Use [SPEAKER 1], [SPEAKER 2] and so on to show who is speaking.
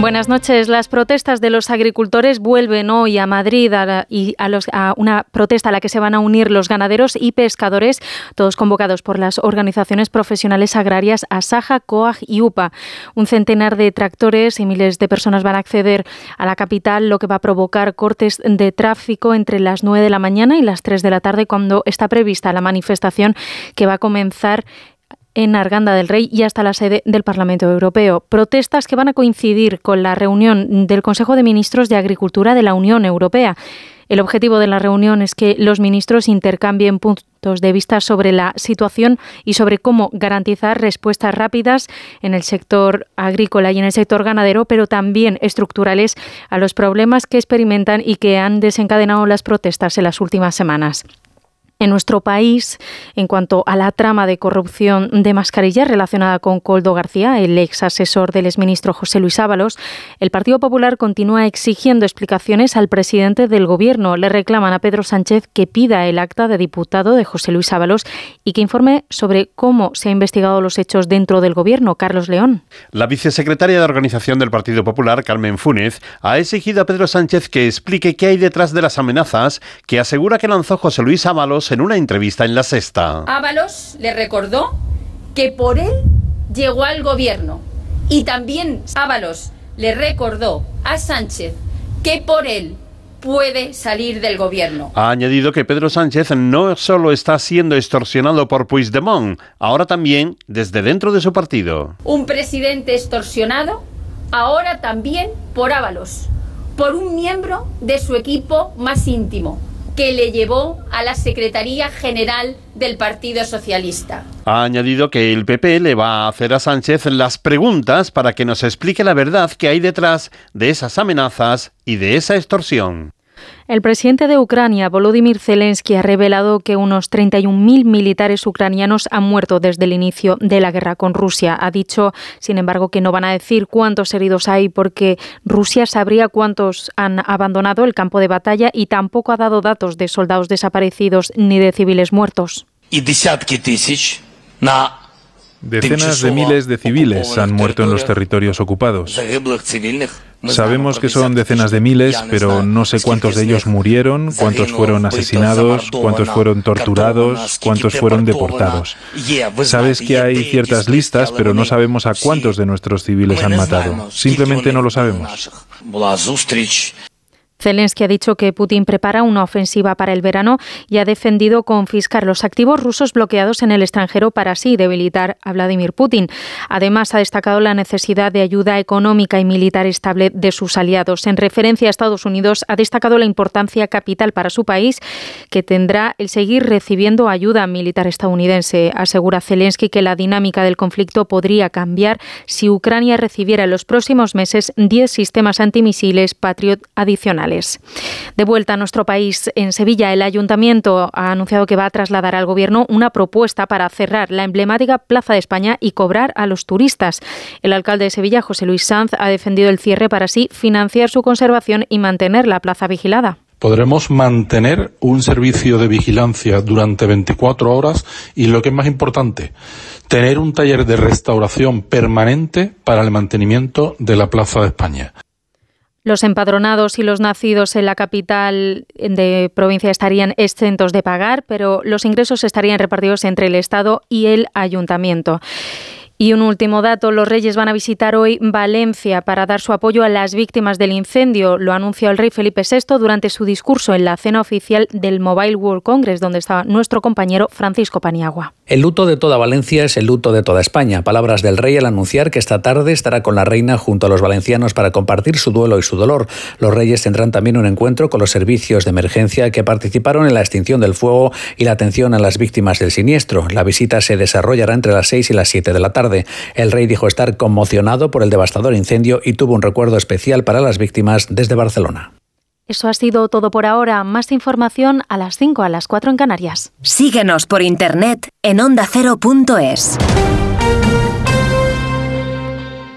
[SPEAKER 1] Buenas noches. Las protestas de los agricultores vuelven hoy a Madrid a, y a, los, a, una protesta a la que se van a unir los ganaderos y pescadores, todos convocados por las organizaciones profesionales agrarias Asaja, COAG y UPA. Un centenar de tractores y miles de personas van a acceder a la capital, lo que va a provocar cortes de tráfico entre las 9 de la mañana y las 3 de la tarde, cuando está prevista la manifestación que va a comenzar en Arganda del Rey y hasta la sede del Parlamento Europeo. Protestas que van a coincidir con la reunión del Consejo de Ministros de Agricultura de la Unión Europea. El objetivo de la reunión es que los ministros intercambien puntos de vista sobre la situación y sobre cómo garantizar respuestas rápidas en el sector agrícola y en el sector ganadero, pero también estructurales a los problemas que experimentan y que han desencadenado las protestas en las últimas semanas. En nuestro país, en cuanto a la trama de corrupción de mascarillas relacionada con Coldo García, el ex asesor del exministro José Luis Ábalos, el Partido Popular continúa exigiendo explicaciones al presidente del Gobierno. Le reclaman a Pedro Sánchez que pida el acta de diputado de José Luis Ábalos y que informe sobre cómo se han investigado los hechos dentro del Gobierno. Carlos León.
[SPEAKER 2] La vicesecretaria de Organización del Partido Popular, Carmen Funes, ha exigido a Pedro Sánchez que explique qué hay detrás de las amenazas que asegura que lanzó José Luis Ábalos en una entrevista en La Sexta.
[SPEAKER 3] Ábalos le recordó que por él llegó al gobierno y también Ábalos le recordó a Sánchez que por él puede salir del gobierno.
[SPEAKER 2] Ha añadido que Pedro Sánchez no solo está siendo extorsionado por Puigdemont, ahora también desde dentro de su partido.
[SPEAKER 3] Un presidente extorsionado, ahora también por Ábalos, por un miembro de su equipo más íntimo, que le llevó a la Secretaría General del Partido Socialista.
[SPEAKER 2] Ha añadido que el PP le va a hacer a Sánchez las preguntas para que nos explique la verdad que hay detrás de esas amenazas y de esa extorsión.
[SPEAKER 1] El presidente de Ucrania, Volodymyr Zelensky, ha revelado que unos 31.000 militares ucranianos han muerto desde el inicio de la guerra con Rusia. Ha dicho, sin embargo, que no van a decir cuántos heridos hay porque Rusia sabría cuántos han abandonado el campo de batalla y tampoco ha dado datos de soldados desaparecidos ni de civiles muertos.
[SPEAKER 4] Decenas de miles de civiles han muerto en los territorios ocupados. Sabemos que son decenas de miles, pero no sé cuántos de ellos murieron, cuántos fueron asesinados, cuántos fueron torturados, cuántos fueron deportados. Sabes que hay ciertas listas, pero no sabemos a cuántos de nuestros civiles han matado. Simplemente no lo sabemos.
[SPEAKER 1] Zelensky ha dicho que Putin prepara una ofensiva para el verano y ha defendido confiscar los activos rusos bloqueados en el extranjero para así debilitar a Vladimir Putin. Además, ha destacado la necesidad de ayuda económica y militar estable de sus aliados. En referencia a Estados Unidos, ha destacado la importancia capital para su país que tendrá el seguir recibiendo ayuda militar estadounidense. Asegura Zelensky que la dinámica del conflicto podría cambiar si Ucrania recibiera en los próximos meses 10 sistemas antimisiles Patriot adicionales. De vuelta a nuestro país, en Sevilla, el ayuntamiento ha anunciado que va a trasladar al gobierno una propuesta para cerrar la emblemática Plaza de España y cobrar a los turistas. El alcalde de Sevilla, José Luis Sanz, ha defendido el cierre para así financiar su conservación y mantener la plaza vigilada
[SPEAKER 5] podremos mantener un servicio de vigilancia durante 24 horas y lo que es más importante, tener un taller de restauración permanente para el mantenimiento de la Plaza de España.
[SPEAKER 1] Los empadronados y los nacidos en la capital de provincia estarían exentos de pagar, pero los ingresos estarían repartidos entre el Estado y el ayuntamiento. Y un último dato, los reyes van a visitar hoy Valencia para dar su apoyo a las víctimas del incendio. Lo anunció el rey Felipe VI durante su discurso en la cena oficial del Mobile World Congress, donde estaba nuestro compañero Francisco Paniagua.
[SPEAKER 6] El luto de toda Valencia es el luto de toda España. Palabras del rey al anunciar que esta tarde estará con la reina junto a los valencianos para compartir su duelo y su dolor. Los reyes tendrán también un encuentro con los servicios de emergencia que participaron en la extinción del fuego y la atención a las víctimas del siniestro. La visita se desarrollará entre las 6 y las 7 de la tarde. El rey dijo estar conmocionado por el devastador incendio y tuvo un recuerdo especial para las víctimas desde Barcelona.
[SPEAKER 1] Eso ha sido todo por ahora. Más información a las 5, a las 4 en Canarias.
[SPEAKER 7] Síguenos por internet en ondacero.es.